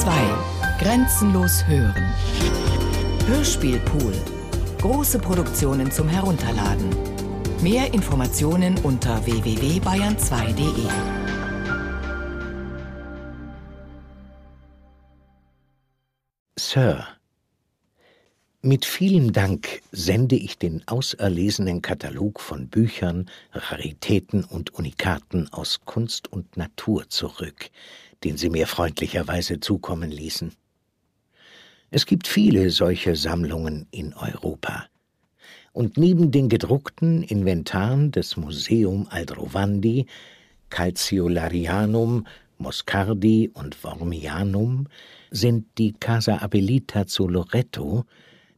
2. Grenzenlos hören. Hörspielpool. Große Produktionen zum Herunterladen. Mehr Informationen unter www.bayern2.de. Sir, mit vielem Dank sende ich den auserlesenen Katalog von Büchern, Raritäten und Unikaten aus Kunst und Natur zurück, den Sie mir freundlicherweise zukommen ließen. Es gibt viele solche Sammlungen in Europa. Und neben den gedruckten Inventaren des Museum Aldrovandi, Calciolarianum, Moscardi und Wormianum sind die Casa Abelita zu Loreto,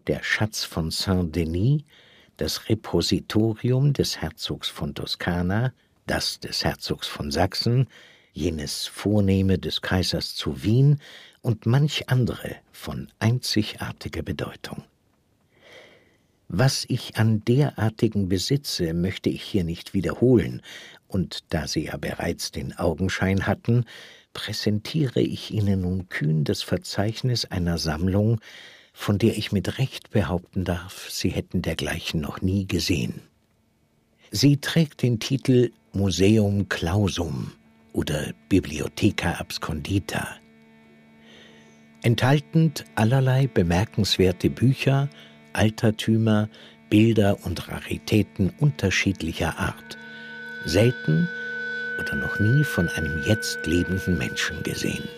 der Schatz von Saint-Denis, das Repositorium des Herzogs von Toskana, das des Herzogs von Sachsen, jenes Vornehme des Kaisers zu Wien und manch andere von einzigartiger Bedeutung. Was ich an derartigen besitze, möchte ich hier nicht wiederholen, und da Sie ja bereits den Augenschein hatten, präsentiere ich Ihnen nun kühn das Verzeichnis einer Sammlung, von der ich mit Recht behaupten darf, Sie hätten dergleichen noch nie gesehen. Sie trägt den Titel Museum Clausum oder Bibliotheca Abscondita. Enthaltend allerlei bemerkenswerte Bücher, Altertümer, Bilder und Raritäten unterschiedlicher Art, selten oder noch nie von einem jetzt lebenden Menschen gesehen.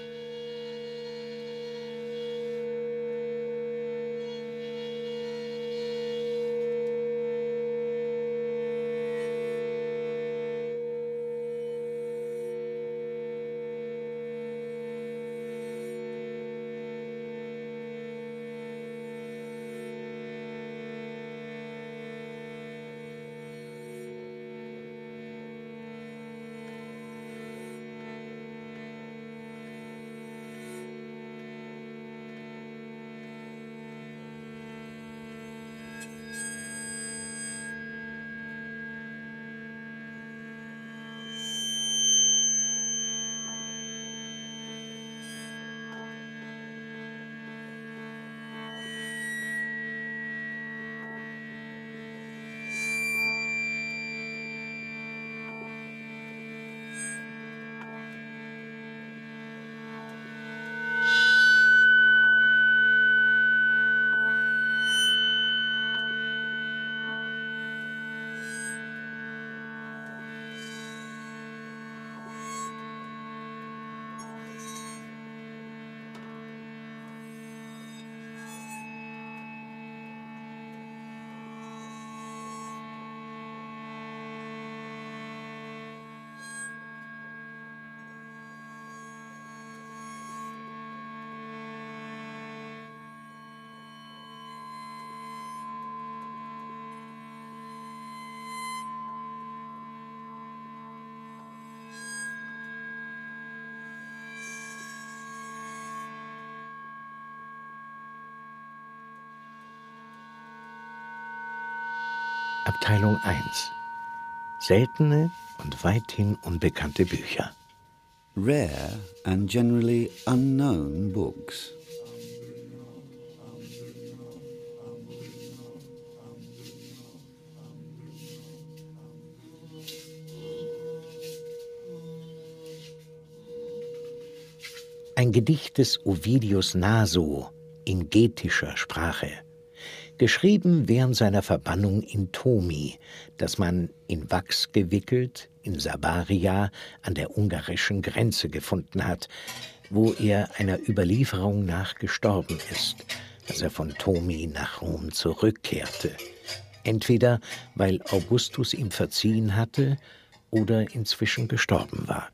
Abteilung 1 Seltene und weithin unbekannte Bücher. Rare and generally unknown books. Ein Gedicht des Ovidius Naso in getischer Sprache geschrieben während seiner Verbannung in Tomi, das man in Wachs gewickelt in Sabaria an der ungarischen Grenze gefunden hat, wo er einer Überlieferung nach gestorben ist, als er von Tomi nach Rom zurückkehrte. Entweder weil Augustus ihm verziehen hatte oder inzwischen gestorben war.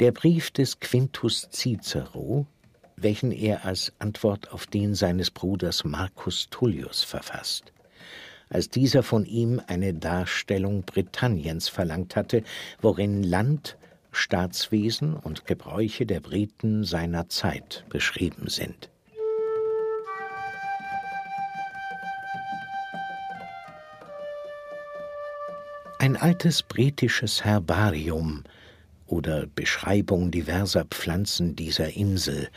Der Brief des Quintus Cicero, welchen er als Antwort auf den seines Bruders Marcus Tullius verfasst. Als dieser von ihm eine Darstellung Britanniens verlangt hatte, worin Land, Staatswesen und Gebräuche der Briten seiner Zeit beschrieben sind. Ein altes britisches Herbarium oder Beschreibung diverser Pflanzen dieser Insel,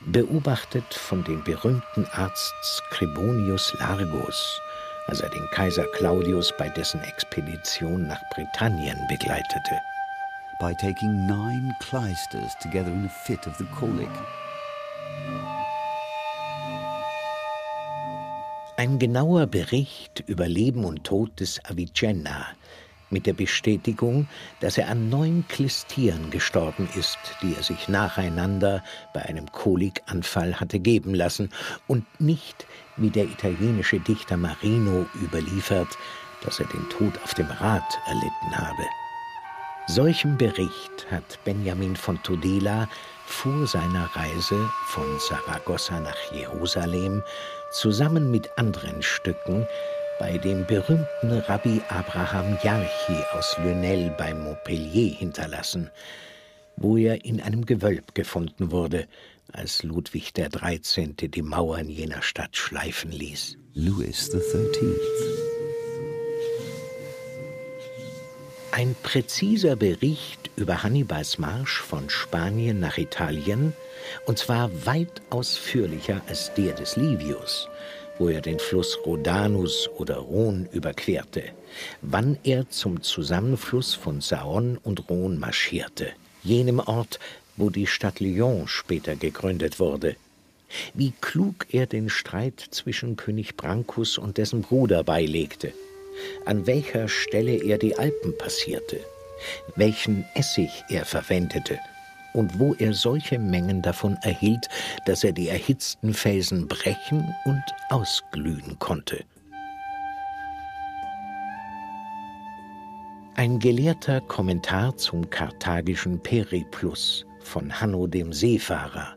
beobachtet von dem berühmten Arzt Scribonius Largus, als er den Kaiser Claudius bei dessen Expedition nach Britannien begleitete. By taking nine clysters together in a fit of the colic. Ein genauer Bericht über Leben und Tod des Avicenna mit der Bestätigung, dass er an neun Klistieren gestorben ist, die er sich nacheinander bei einem Kolikanfall hatte geben lassen und nicht, wie der italienische Dichter Marino überliefert, dass er den Tod auf dem Rad erlitten habe. Solchem Bericht hat Benjamin von Tudela vor seiner Reise von Saragossa nach Jerusalem zusammen mit anderen Stücken bei dem berühmten Rabbi Abraham Jarchi aus Lunel bei Montpellier hinterlassen, wo er in einem Gewölb gefunden wurde, als Ludwig XIII. die Mauern jener Stadt schleifen ließ. Louis XIII. Ein präziser Bericht über Hannibals Marsch von Spanien nach Italien, und zwar weit ausführlicher als der des Livius, wo er den Fluss Rhodanus oder Rhone überquerte, wann er zum Zusammenfluss von Saône und Rhone marschierte, jenem Ort, wo die Stadt Lyon später gegründet wurde, wie klug er den Streit zwischen König Brancus und dessen Bruder beilegte, an welcher Stelle er die Alpen passierte, welchen Essig er verwendete und wo er solche Mengen davon erhielt, dass er die erhitzten Felsen brechen und ausglühen konnte. Ein gelehrter Kommentar zum karthagischen Periplus von Hanno dem Seefahrer.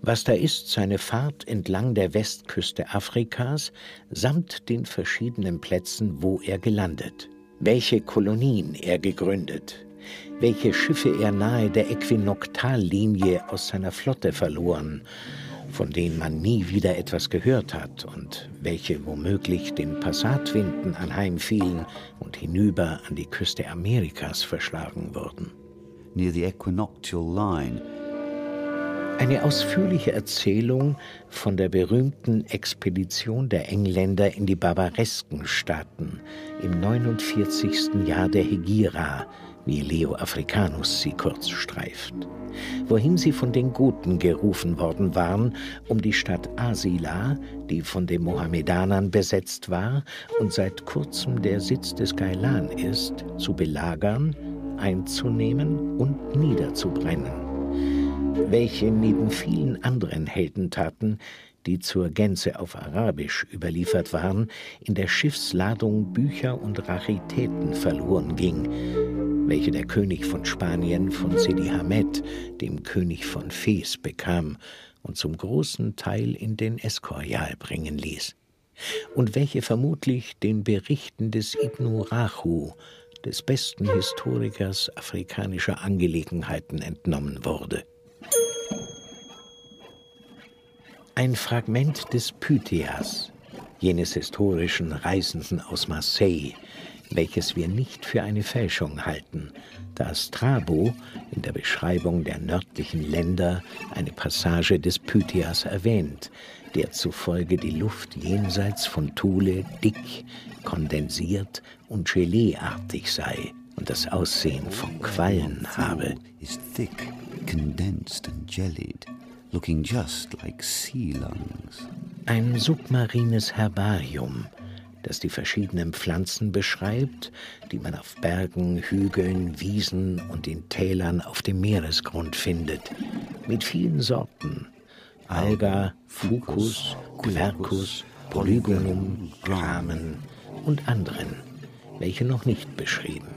Was da ist, seine Fahrt entlang der Westküste Afrikas samt den verschiedenen Plätzen, wo er gelandet, welche Kolonien er gegründet, welche Schiffe er nahe der Äquinoktallinie aus seiner Flotte verloren, von denen man nie wieder etwas gehört hat und welche womöglich den Passatwinden anheimfielen und hinüber an die Küste Amerikas verschlagen wurden. Near the equinoctial line eine ausführliche Erzählung von der berühmten Expedition der Engländer in die barbaresken Staaten im 49. Jahr der Hegira wie Leo Africanus sie kurz streift, wohin sie von den Goten gerufen worden waren, um die Stadt Asila, die von den Mohammedanern besetzt war und seit kurzem der Sitz des Gailan ist, zu belagern, einzunehmen und niederzubrennen, welche neben vielen anderen Heldentaten die zur Gänze auf Arabisch überliefert waren, in der Schiffsladung Bücher und Raritäten verloren ging, welche der König von Spanien von Sidi Hamed, dem König von Fes, bekam und zum großen Teil in den Escorial bringen ließ, und welche vermutlich den Berichten des Ibn Rachu, des besten Historikers afrikanischer Angelegenheiten, entnommen wurde. Ein Fragment des Pythias, jenes historischen Reisenden aus Marseille, welches wir nicht für eine Fälschung halten, da Strabo in der Beschreibung der nördlichen Länder eine Passage des Pythias erwähnt, der zufolge die Luft jenseits von Thule dick, kondensiert und geleeartig sei und das Aussehen von Quallen habe. Is thick, condensed and jellied, looking just like sea lungs. Ein submarines Herbarium, das die verschiedenen Pflanzen beschreibt, die man auf Bergen, Hügeln, Wiesen und in Tälern auf dem Meeresgrund findet, mit vielen Sorten. Alga, Fucus, Quercus, Polygonum, Gramen und anderen, welche noch nicht beschrieben.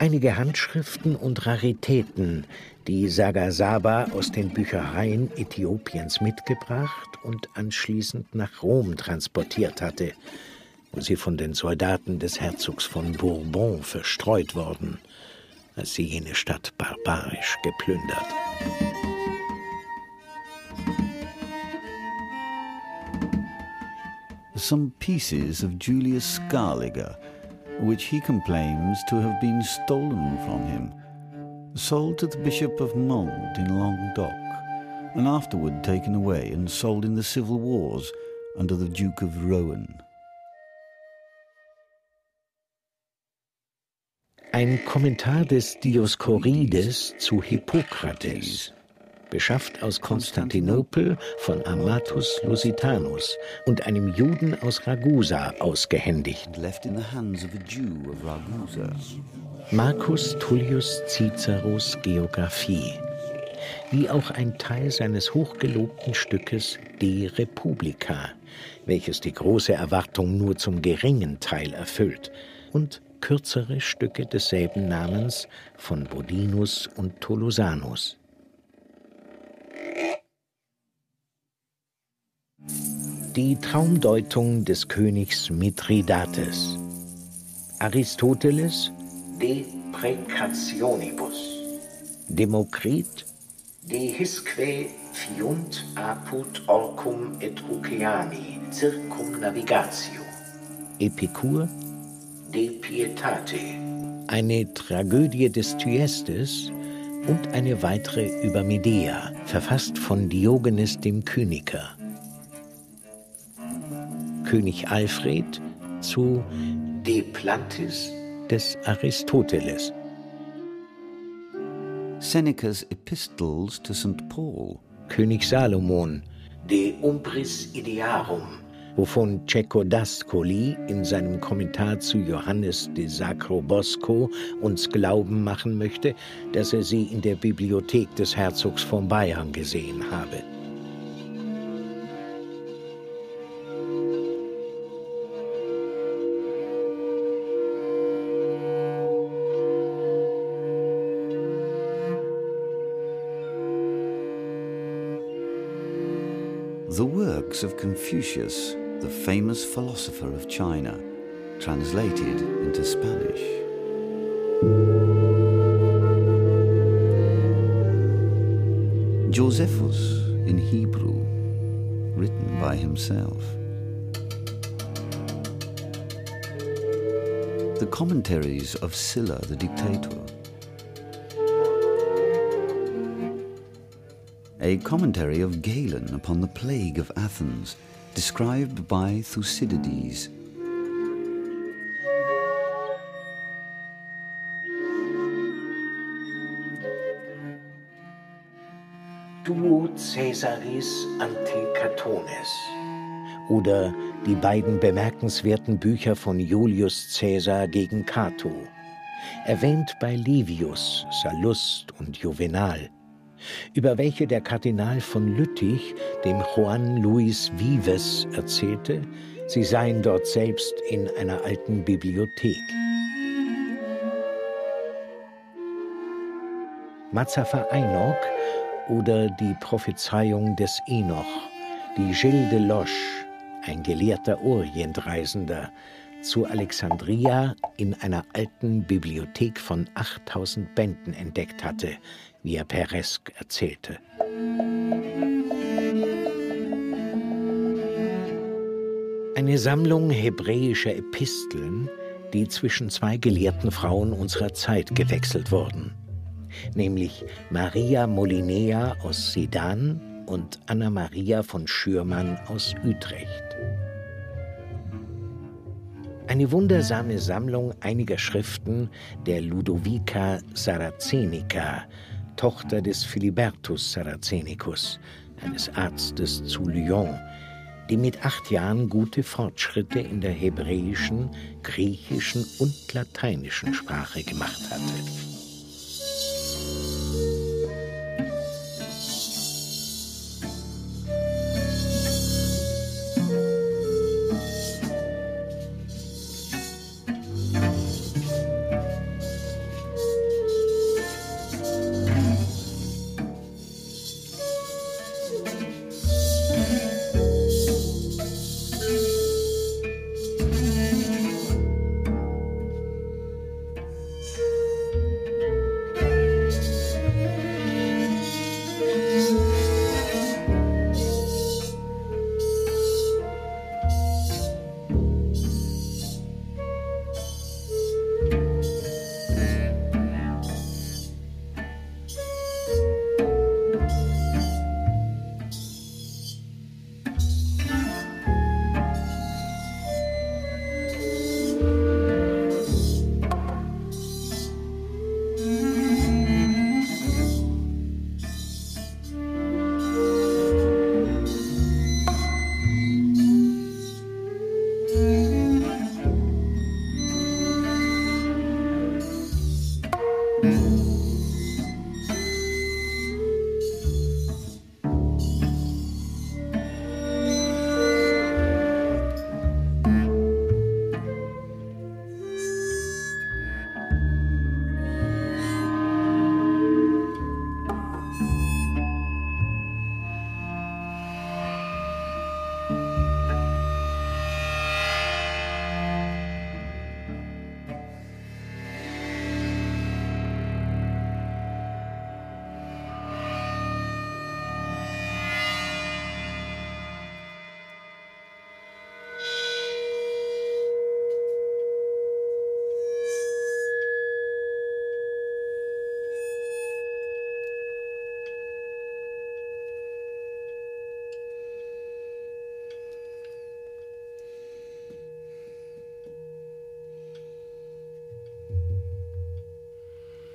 Einige Handschriften und Raritäten, die Sagasaba aus den Büchereien Äthiopiens mitgebracht und anschließend nach Rom transportiert hatte, wo sie von den Soldaten des Herzogs von Bourbon verstreut worden, als sie jene Stadt barbarisch geplündert. some pieces of Julius Scaliger, which he complains to have been stolen from him, sold to the Bishop of Mende in Languedoc, and afterward taken away and sold in the civil wars under the Duke of Rohan. Ein Kommentar des Dioskorides zu Hippokrates, beschafft aus Konstantinopel von Amatus Lusitanus und einem Juden aus Ragusa ausgehändigt. Marcus Tullius Ciceros Geographie, wie auch ein Teil seines hochgelobten Stückes De Republica, welches die große Erwartung nur zum geringen Teil erfüllt, und kürzere Stücke desselben Namens von Bodinus und Tolosanus. Die Traumdeutung des Königs Mithridates. Aristoteles De Precationibus. Demokrit De hisque fiunt apud orcum et oceani circumnavigatio. Epikur De Pietate, eine Tragödie des Thyestes und eine weitere über Medea, verfasst von Diogenes dem Kyniker. König Alfred zu De Plantis des Aristoteles. Senecas Epistles to St. Paul. König Salomon, De Umbris Idearum wovon Cecco d'Ascoli in seinem Kommentar zu Johannes de Sacro Bosco uns glauben machen möchte, dass er sie in der Bibliothek des Herzogs von Bayern gesehen habe. Works of Confucius the famous philosopher of China, translated into Spanish. Josephus in Hebrew, written by himself. The commentaries of Sylla the dictator. A commentary of Galen upon the plague of Athens described by Thucydides. Duo Caesaris Anticatones oder die beiden bemerkenswerten Bücher von Julius Caesar gegen Cato, erwähnt bei Livius, Sallust und Juvenal über welche der Kardinal von Lüttich dem Juan Luis Vives erzählte, sie seien dort selbst in einer alten Bibliothek. Mazzafa Einok oder die Prophezeiung des Enoch, die Gilles de Loche, ein gelehrter Orientreisender, zu Alexandria in einer alten Bibliothek von 8000 Bänden entdeckt hatte, wie er Peresk erzählte. Eine Sammlung hebräischer Episteln, die zwischen zwei gelehrten Frauen unserer Zeit gewechselt wurden, nämlich Maria Molinea aus Sedan und Anna Maria von Schürmann aus Utrecht. Eine wundersame Sammlung einiger Schriften der Ludovica Saracenica, Tochter des Philibertus Saracenicus, eines Arztes zu Lyon, die mit acht Jahren gute Fortschritte in der hebräischen, griechischen und lateinischen Sprache gemacht hatte.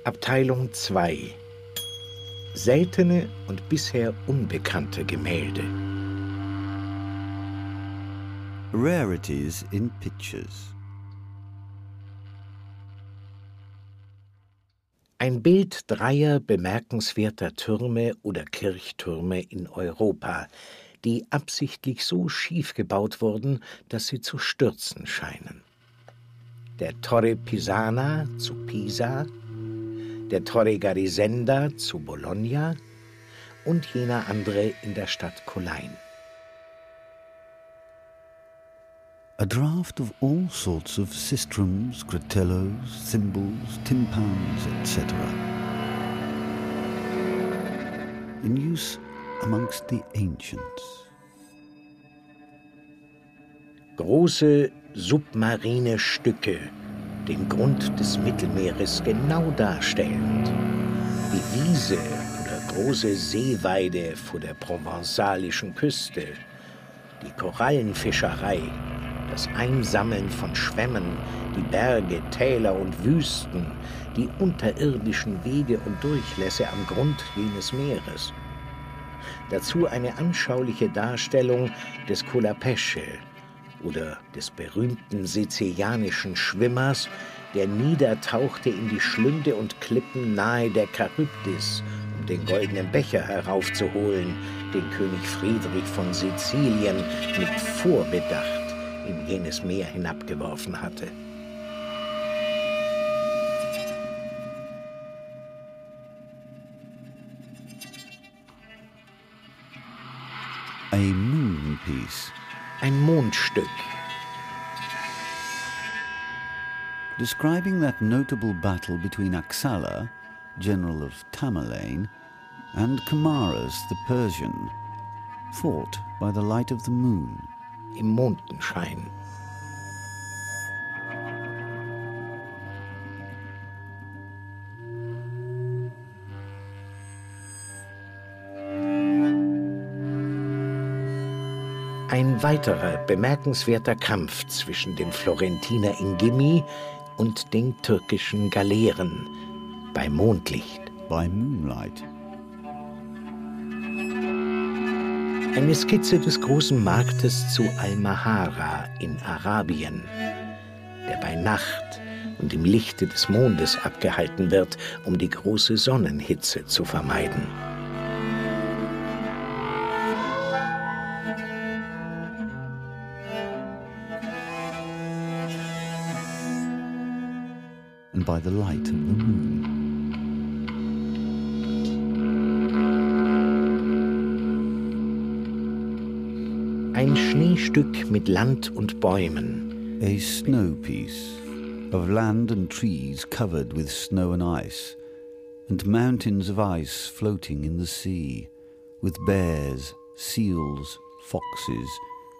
Abteilung 2 Seltene und bisher unbekannte Gemälde. Rarities in Pictures. Ein Bild dreier bemerkenswerter Türme oder Kirchtürme in Europa, die absichtlich so schief gebaut wurden, dass sie zu stürzen scheinen. Der Torre Pisana zu Pisa, der Torre Garisenda zu Bologna und jener andere in der Stadt Colain. A draft of all sorts of sistrums, gratellos, cymbals, timpans, etc. In use amongst the ancients. Große submarine Stücke, den Grund des Mittelmeeres genau darstellend. Die Wiese oder große Seeweide vor der provenzalischen Küste, die Korallenfischerei, das Einsammeln von Schwämmen, die Berge, Täler und Wüsten, die unterirdischen Wege und Durchlässe am Grund jenes Meeres. Dazu eine anschauliche Darstellung des Colapesce oder des berühmten sizilianischen Schwimmers, der niedertauchte in die Schlünde und Klippen nahe der Charybdis, um den goldenen Becher heraufzuholen, den König Friedrich von Sizilien mit Vorbedacht in jenes Meer hinabgeworfen hatte. A moon piece. Ein Mondstück. Describing that notable battle between Axala, general of Tamerlane, and Kamaras the Persian, fought by the light of the moon. Im Mondenschein. Ein weiterer bemerkenswerter Kampf zwischen dem Florentiner Ingimi und den türkischen Galeeren bei Mondlicht. By moonlight. Eine Skizze des großen Marktes zu Al-Mahara in Arabien, der bei Nacht und im Lichte des Mondes abgehalten wird, um die große Sonnenhitze zu vermeiden. By the light of the moon. Ein Schneestück mit Land und Bäumen. A snow piece of land and trees covered with snow and ice, and mountains of ice floating in the sea, with bears, seals, foxes,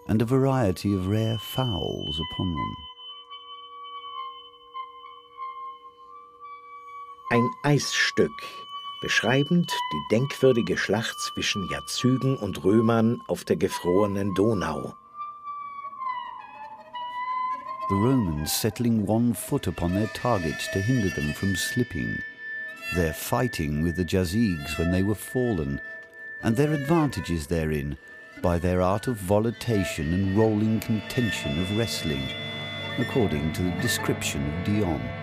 and a variety of rare fowls upon them. Ein Eisstück, beschreibend die denkwürdige Schlacht zwischen Jazygen und Römern auf der gefrorenen Donau. The Romans settling one foot upon their targets to hinder them from slipping, their fighting with the Jazyges when they were fallen, and their advantages therein by their art of volatilation and rolling contention of wrestling, according to the description of Dion.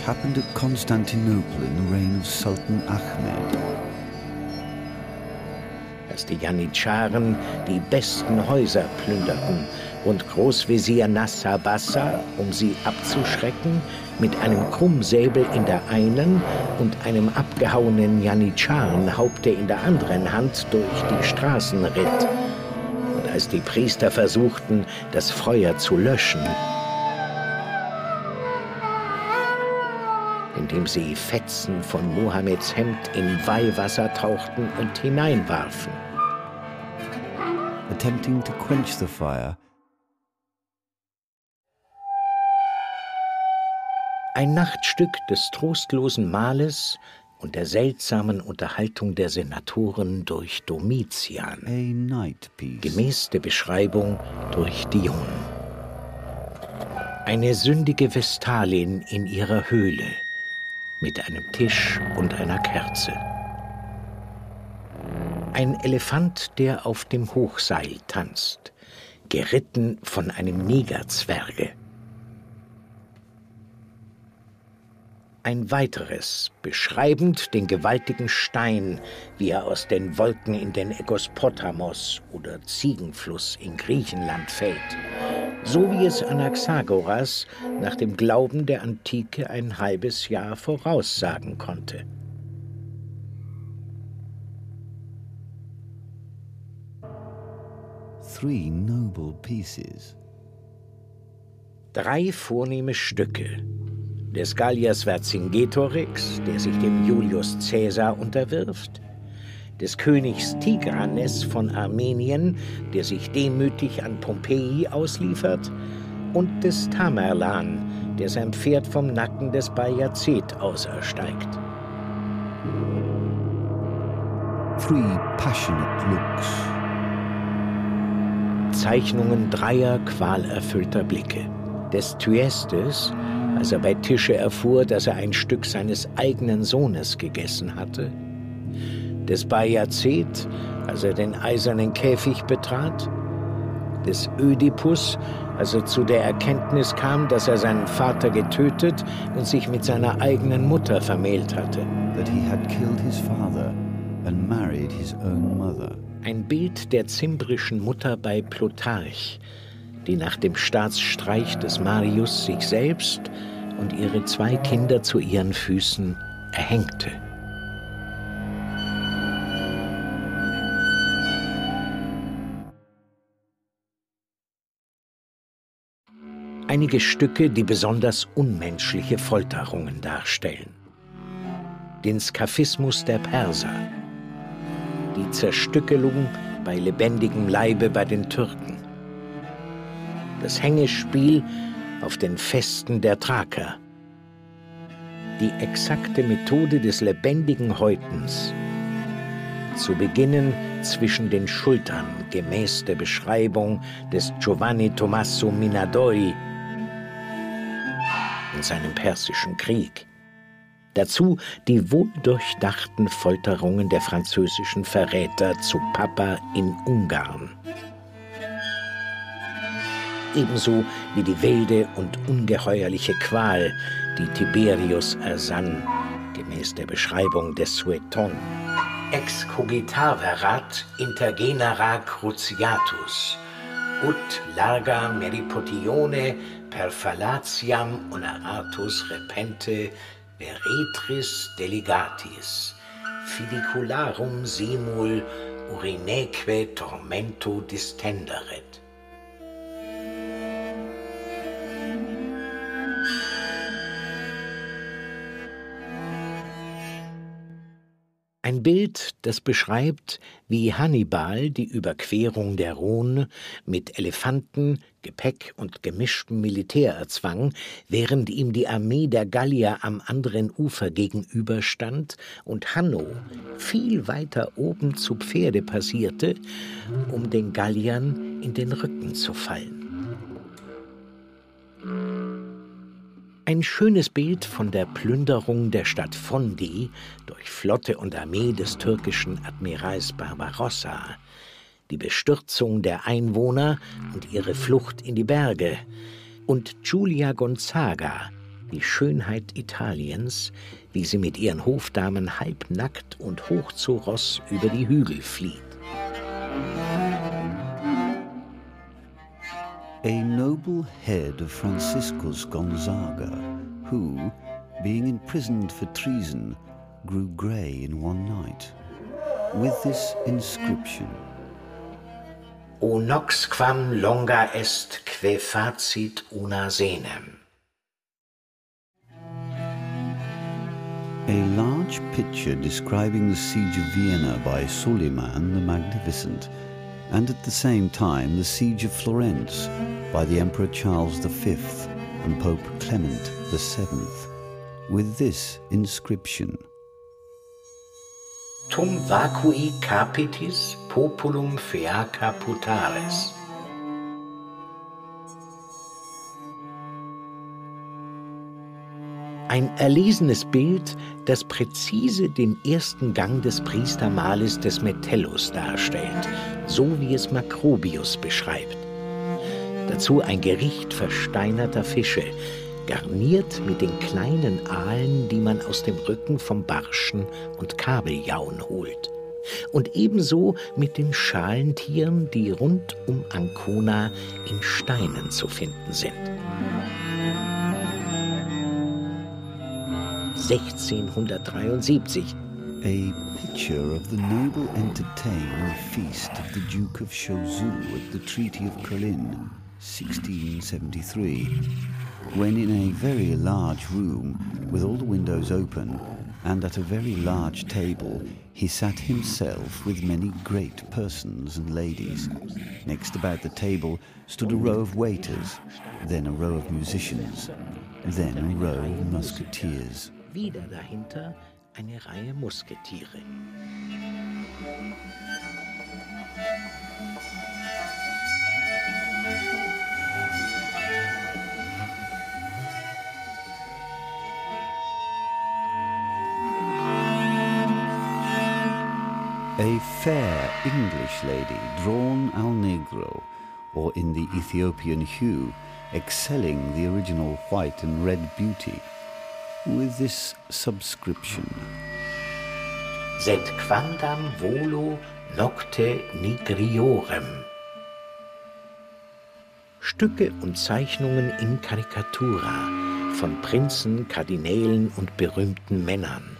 Which happened at Constantinople in the reign of Sultan Ahmed. Als die Janitscharen die besten Häuser plünderten, und Großvezier Nasser Bassa, um sie abzuschrecken, mit einem Krummsäbel in der einen und einem abgehauenen Janitscharen-Haupte in der anderen Hand durch die Straßen ritt. Und als die Priester versuchten, das Feuer zu löschen, indem sie Fetzen von Mohammeds Hemd in Weihwasser tauchten und hineinwarfen. Attempting to quench the fire, Ein Nachtstück des trostlosen Mahles und der seltsamen Unterhaltung der Senatoren durch Domitian. Gemäß der Beschreibung durch Dion. Eine sündige Vestalin in ihrer Höhle mit einem Tisch und einer Kerze. Ein Elefant, der auf dem Hochseil tanzt, geritten von einem Negerzwerge. Ein weiteres, beschreibend den gewaltigen Stein, wie er aus den Wolken in den Egospotamos oder Ziegenfluss in Griechenland fällt, so wie es Anaxagoras nach dem Glauben der Antike ein halbes Jahr voraussagen konnte. Three noble pieces. Drei vornehme Stücke, des Galliers Vercingetorix, der sich dem Julius Caesar unterwirft, des Königs Tigranes von Armenien, der sich demütig an Pompeji ausliefert, und des Tamerlan, der sein Pferd vom Nacken des Bajazet ausersteigt. Three passionate looks. Zeichnungen dreier qualerfüllter Blicke. Des Thyestes, als er bei Tische erfuhr, dass er ein Stück seines eigenen Sohnes gegessen hatte, des Bajazet, als er den eisernen Käfig betrat, des Ödipus, als er zu der Erkenntnis kam, dass er seinen Vater getötet und sich mit seiner eigenen Mutter vermählt hatte. Ein Bild der zimbrischen Mutter bei Plutarch, die nach dem Staatsstreich des Marius sich selbst und ihre zwei Kinder zu ihren Füßen erhängte. Einige Stücke, die besonders unmenschliche Folterungen darstellen. Den Skaphismus der Perser, die Zerstückelung bei lebendigem Leibe bei den Türken, das Hängespiel auf den Festen der Thraker. Die exakte Methode des lebendigen Häutens. Zu beginnen zwischen den Schultern gemäß der Beschreibung des Giovanni Tommaso Minadoi in seinem persischen Krieg. Dazu die wohldurchdachten Folterungen der französischen Verräter zu Papa in Ungarn ebenso wie die wilde und ungeheuerliche Qual, die Tiberius ersann, gemäß der Beschreibung des Sueton. Ex cogitaverat intergenera cruciatus, ut larga meripotione per fallatiam oneratus repente veretris delegatis, fidicularum simul urineque tormento distenderet. Bild, das beschreibt, wie Hannibal die Überquerung der Rhone mit Elefanten, Gepäck und gemischtem Militär erzwang, während ihm die Armee der Gallier am anderen Ufer gegenüberstand und Hanno viel weiter oben zu Pferde passierte, um den Galliern in den Rücken zu fallen. Ein schönes Bild von der Plünderung der Stadt Fondi durch Flotte und Armee des türkischen Admirals Barbarossa, die Bestürzung der Einwohner und ihre Flucht in die Berge und Giulia Gonzaga, die Schönheit Italiens, wie sie mit ihren Hofdamen halbnackt und hoch zu Ross über die Hügel flieht. A noble head of Franciscus Gonzaga, who, being imprisoned for treason, grew grey in one night, with this inscription O nox quam longa est que facit una senem. A large picture describing the siege of Vienna by Suleiman the Magnificent, and at the same time the siege of Florence by the Emperor Charles V and Pope Clement VII, with this inscription Tum vacui capitis populum feaca putares. Ein erlesenes Bild, das präzise den ersten Gang des Priestermahles des Metellus darstellt, so wie es Macrobius beschreibt. Dazu ein Gericht versteinerter Fische, garniert mit den kleinen Aalen, die man aus dem Rücken vom Barschen und Kabeljauen holt. Und ebenso mit den Schalentieren, die rund um Ancona in Steinen zu finden sind. 1673 A picture of the noble entertaining feast of the Duke of Choiseul at the Treaty of Colin, 1673, when in a very large room, with all the windows open, and at a very large table, he sat himself with many great persons and ladies. Next about the table stood a row of waiters, then a row of musicians, then a row of musketeers. Wieder dahinter eine Reihe Musketiere. A fair English lady drawn al negro, or in the Ethiopian hue, excelling the original white and red beauty, with this subscription. Sed quandam volo nocte nigriorem. Stücke und Zeichnungen in Karikatura von Prinzen, Kardinälen und berühmten Männern,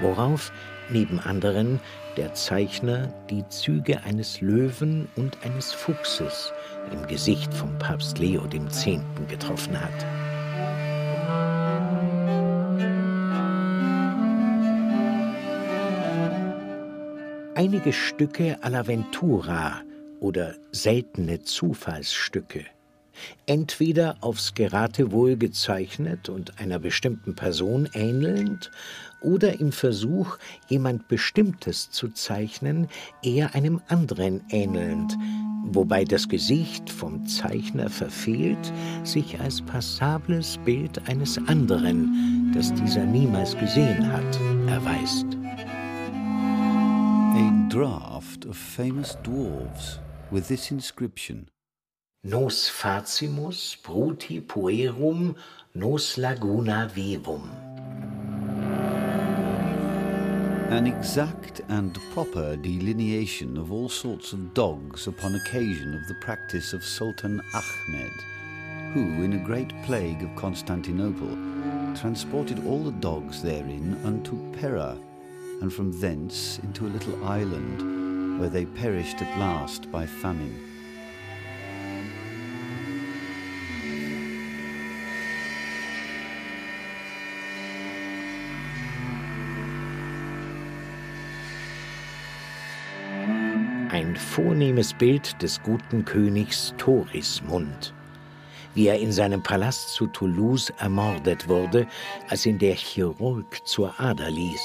worauf neben anderen der Zeichner die Züge eines Löwen und eines Fuchses im Gesicht vom Papst Leo X. getroffen hat. Einige Stücke alla Ventura oder seltene Zufallsstücke, entweder aufs Geratewohl gezeichnet und einer bestimmten Person ähnelnd oder im Versuch, jemand Bestimmtes zu zeichnen, eher einem anderen ähnelnd, wobei das Gesicht vom Zeichner verfehlt, sich als passables Bild eines anderen, das dieser niemals gesehen hat, erweist. Draft of famous dwarves with this inscription Nos facimus bruti puerum nos laguna vivum. An exact and proper delineation of all sorts of dogs upon occasion of the practice of Sultan Ahmed, who, in a great plague of Constantinople, transported all the dogs therein unto Pera, and from thence into a little island where they perished at last by famine. Ein vornehmes Bild des guten Königs Torismund, wie er in seinem Palast zu Toulouse ermordet wurde, als ihn der Chirurg zur Ader ließ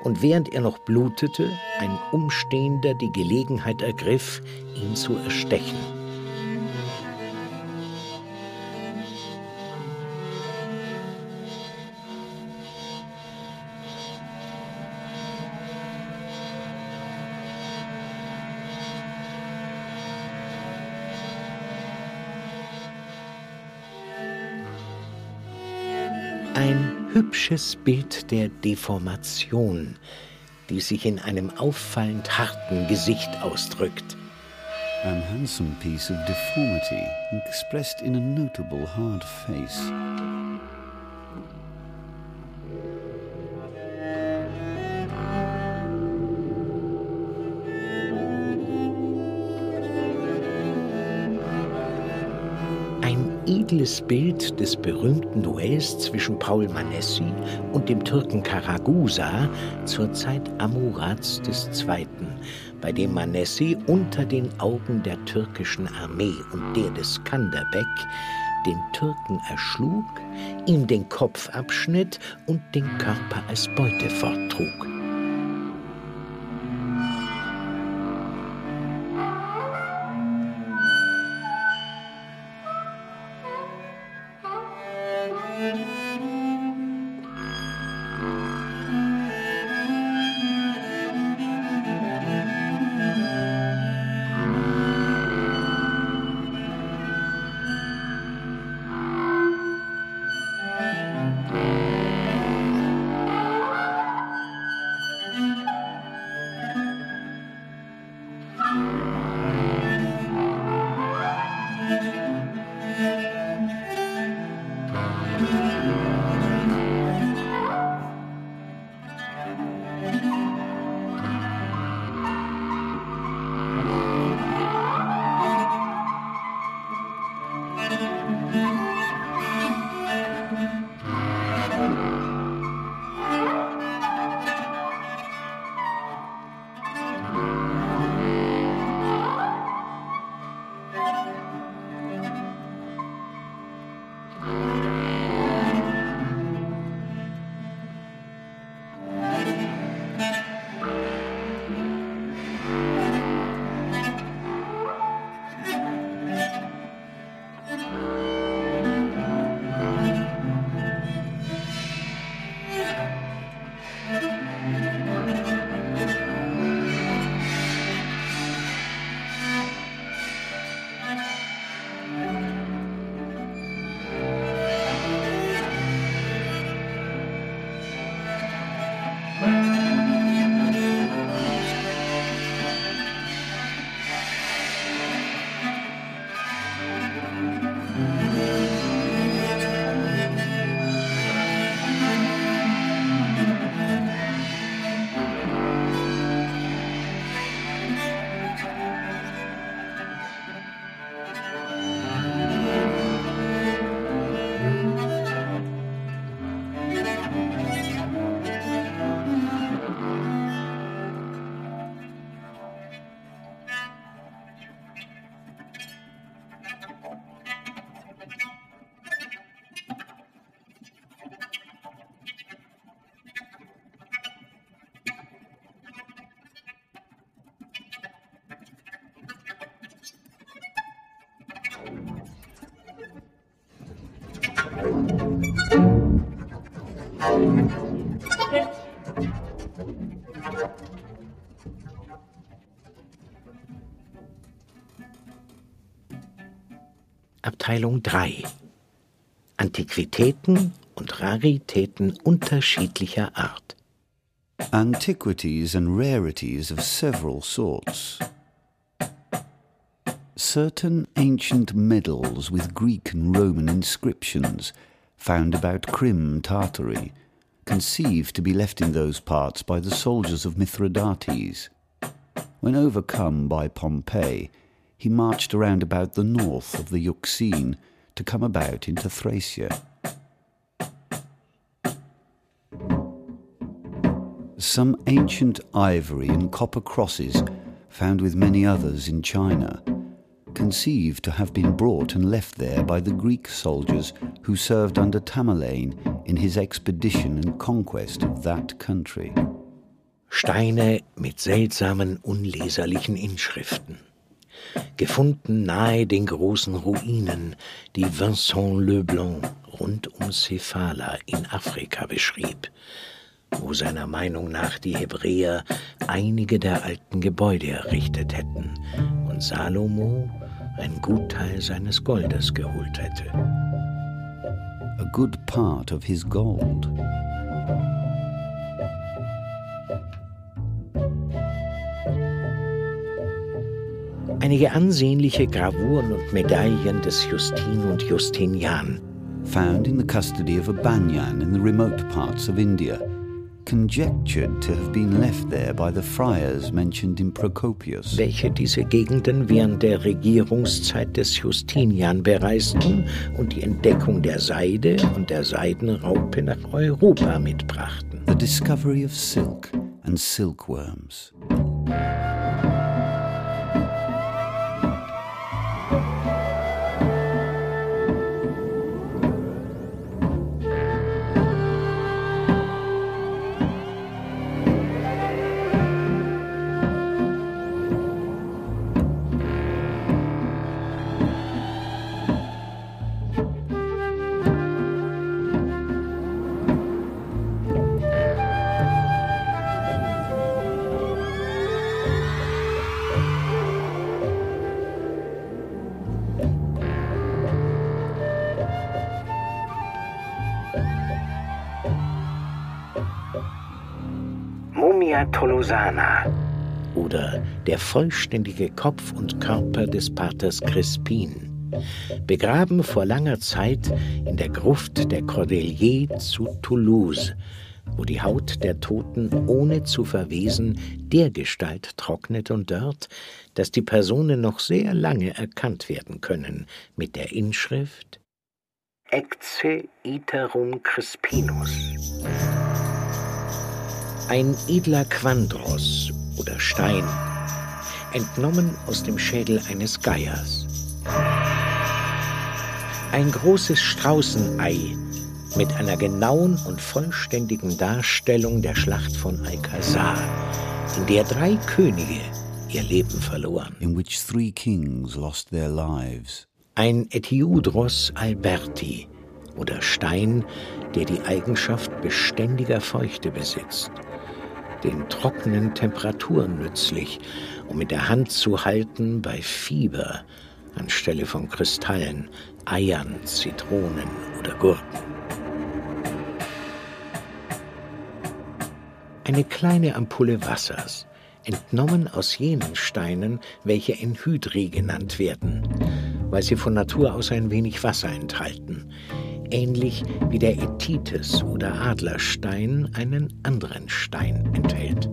und während er noch blutete, ein Umstehender die Gelegenheit ergriff, ihn zu erstechen. Hübsches Bild der Deformation, die sich in einem auffallend harten Gesicht ausdrückt. An handsome piece of deformity expressed in a notable hard face. Edles Bild des berühmten Duells zwischen Paul Manessi und dem Türken Karagusa zur Zeit Amurats II., bei dem Manessi unter den Augen der türkischen Armee und der des Skanderbeg den Türken erschlug, ihm den Kopf abschnitt und den Körper als Beute forttrug. Abteilung 3 Antiquitäten und Raritäten unterschiedlicher Art. Antiquities and rarities of several sorts. Certain ancient medals with Greek and Roman inscriptions found about Crim, Tartary, conceived to be left in those parts by the soldiers of Mithridates. When overcome by Pompey, he marched around about the north of the Euxine to come about into Thracia. Some ancient ivory and copper crosses, found with many others in China, conceived to have been brought and left there by the Greek soldiers who served under Tamerlane in his expedition and conquest of that country. Steine mit seltsamen, unleserlichen Inschriften. Gefunden nahe den großen Ruinen, die Vincent Leblanc rund um Cephala in Afrika beschrieb, wo seiner Meinung nach die Hebräer einige der alten Gebäude errichtet hätten und Salomo ein Gutteil seines Goldes geholt hätte. A good part of his gold. Einige ansehnliche Gravuren und Medaillen des Justin und Justinian. Found in the custody of a banyan in the remote parts of India conjectured to have been left there by the friars mentioned in Procopius. welche diese Gegenden während der Regierungszeit des Justinian bereisten und die Entdeckung der Seide und der Seidenraupe nach Europa mitbrachten. The discovery of silk and silkworms. Tolosana oder der vollständige Kopf und Körper des Paters Crispin, begraben vor langer Zeit in der Gruft der Cordeliers zu Toulouse, wo die Haut der Toten ohne zu verwesen dergestalt trocknet und dörrt, dass die Personen noch sehr lange erkannt werden können mit der Inschrift Ecce iterum Crispinus. Ein edler Quandros oder Stein, entnommen aus dem Schädel eines Geiers. Ein großes Straußenei mit einer genauen und vollständigen Darstellung der Schlacht von Alcazar, in der drei Könige ihr Leben verloren. In which three kings lost their lives. Ein Etiudros alberti oder Stein, der die Eigenschaft beständiger Feuchte besitzt, den trockenen Temperaturen nützlich, um in der Hand zu halten bei Fieber anstelle von Kristallen, Eiern, Zitronen oder Gurken. Eine kleine Ampulle Wassers, entnommen aus jenen Steinen, welche Enhydri genannt werden, weil sie von Natur aus ein wenig Wasser enthalten, ähnlich wie der Etites oder Adlerstein einen anderen Stein enthält.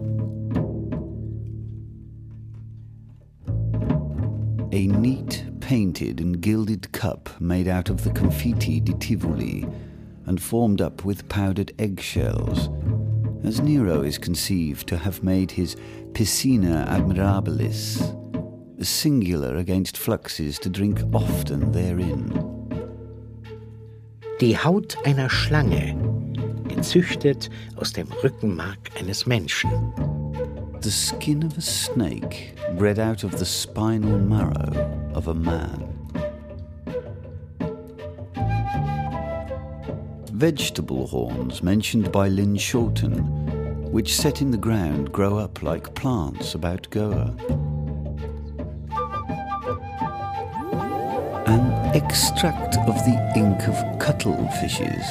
A neat, painted, and gilded cup made out of the confiti di Tivoli and formed up with powdered eggshells, as Nero is conceived to have made his piscina admirabilis, singular against fluxes to drink often therein. Die Haut einer Schlange, gezüchtet aus dem Rückenmark eines Menschen. The skin of a snake bred out of the spinal marrow of a man. Vegetable horns mentioned by Lynn Shorten, which set in the ground grow up like plants about Goa. Extract of the ink of cuttlefishes,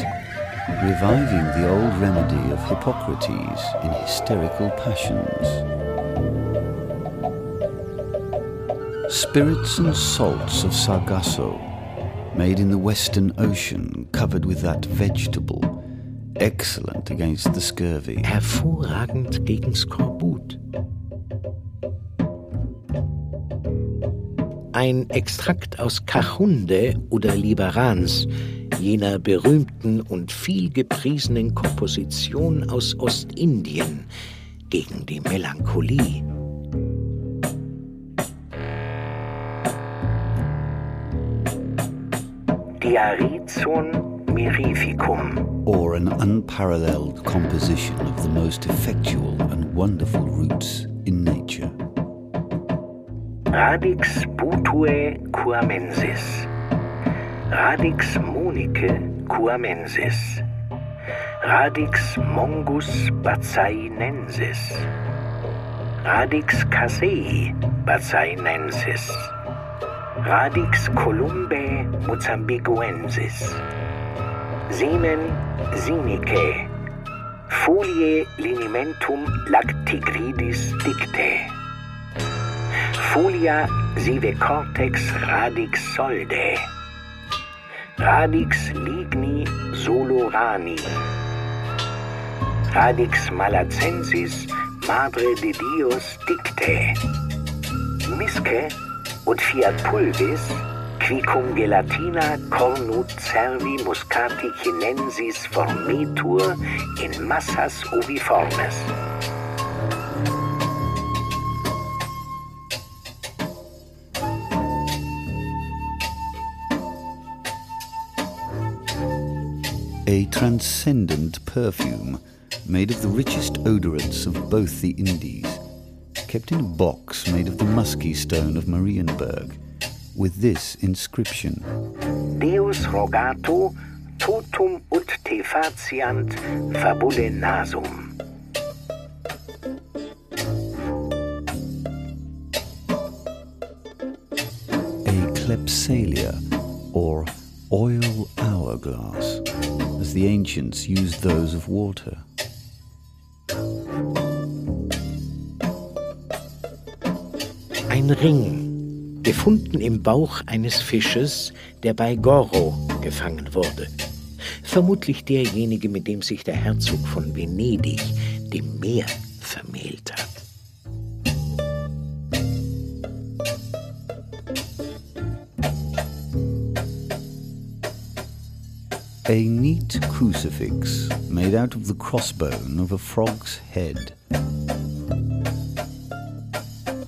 reviving the old remedy of Hippocrates in hysterical passions. Spirits and salts of Sargasso, made in the Western Ocean, covered with that vegetable, excellent against the scurvy. Hervorragend gegen. Ein Extrakt aus Kachunde oder Liberans, jener berühmten und viel gepriesenen Komposition aus Ostindien gegen die Melancholie. Diarizon mirificum. or an unparalleled composition of the most effectual and wonderful roots. Radix putue cuamensis. Radix munice cuamensis. Radix mongus bazainensis. Radix casei bazainensis. Radix columbae mozambiguensis. Semen sinicae. Folie linimentum lactigridis dicte. Folia sive cortex radix solde, radix ligni solorani, radix malacensis madre de dios dicte, misce ut fiat pulvis qui cum gelatina cornut cervi muscati chinensis formetur in massas ubiformes. A transcendent perfume made of the richest odorants of both the Indies, kept in a box made of the musky stone of Marienburg with this inscription Deus rogato totum ut te faciant fabule nasum. A clepsalia, or oil hourglass, as the ancients used those of water. Ein Ring gefunden im Bauch eines Fisches, der bei Goro gefangen wurde. Vermutlich derjenige, mit dem sich der Herzog von Venedig dem Meer vermählt A neat crucifix made out of the crossbone of a frog's head.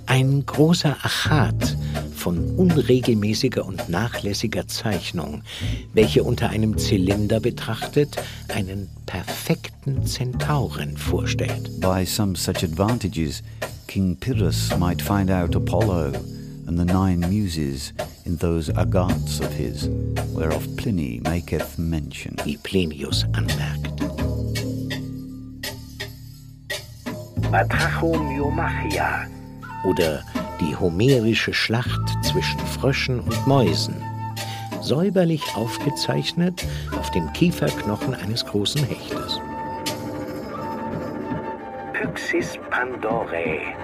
Ein großer Achat von unregelmäßiger und nachlässiger Zeichnung, welche unter einem Zylinder betrachtet einen perfekten Zentauren vorstellt. By some such advantages, King Pyrrhus might find out Apollo and the nine muses in those agats of his, whereof Pliny maketh mention. Wie Plinius anmerkt. Batrachomyomachia oder die homerische Schlacht zwischen Fröschen und Mäusen, säuberlich aufgezeichnet auf dem Kieferknochen eines großen Hechtes. Pyxis Pandorae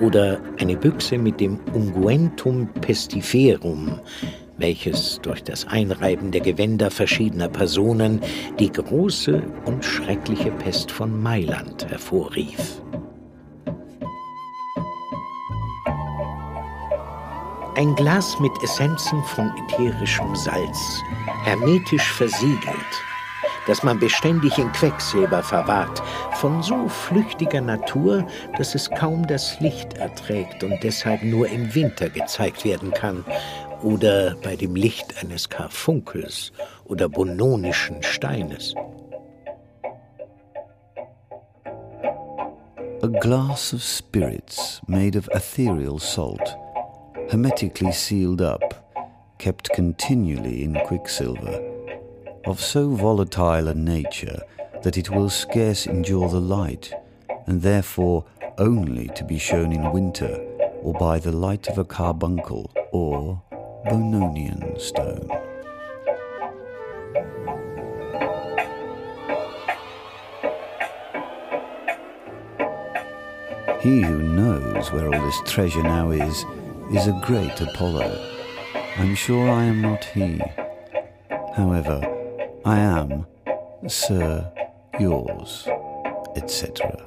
oder eine Büchse mit dem Unguentum pestiferum, welches durch das Einreiben der Gewänder verschiedener Personen die große und schreckliche Pest von Mailand hervorrief. Ein Glas mit Essenzen von ätherischem Salz, hermetisch versiegelt, das man beständig in Quecksilber verwahrt, von so flüchtiger Natur, dass es kaum das Licht erträgt und deshalb nur im Winter gezeigt werden kann oder bei dem Licht eines Karfunkels oder bononischen Steines. A glass of spirits made of ethereal salt hermetically sealed up, kept continually in quicksilver, of so volatile a nature that it will scarce endure the light, and therefore only to be shown in winter or by the light of a carbuncle or Bononian stone. He who knows where all this treasure now is, is a great Apollo. I'm sure I am not he. However, I am, Sir, yours, etc.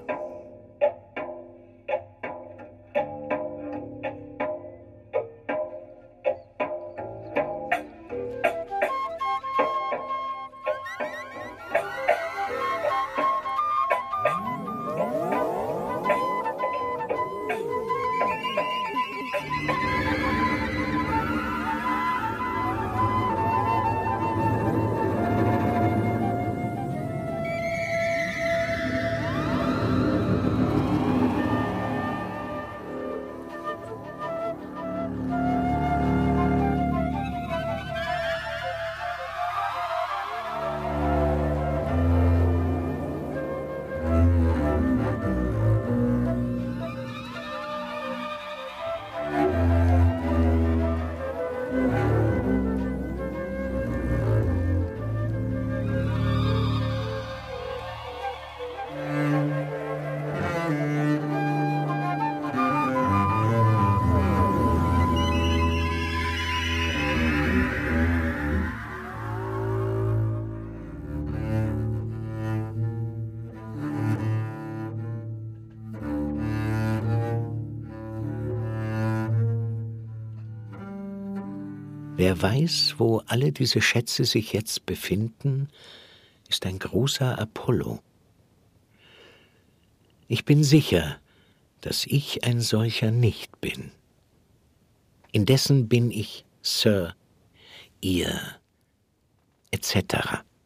Wer weiß, wo alle diese Schätze sich jetzt befinden, ist ein großer Apollo. Ich bin sicher, dass ich ein solcher nicht bin. Indessen bin ich Sir, ihr, etc.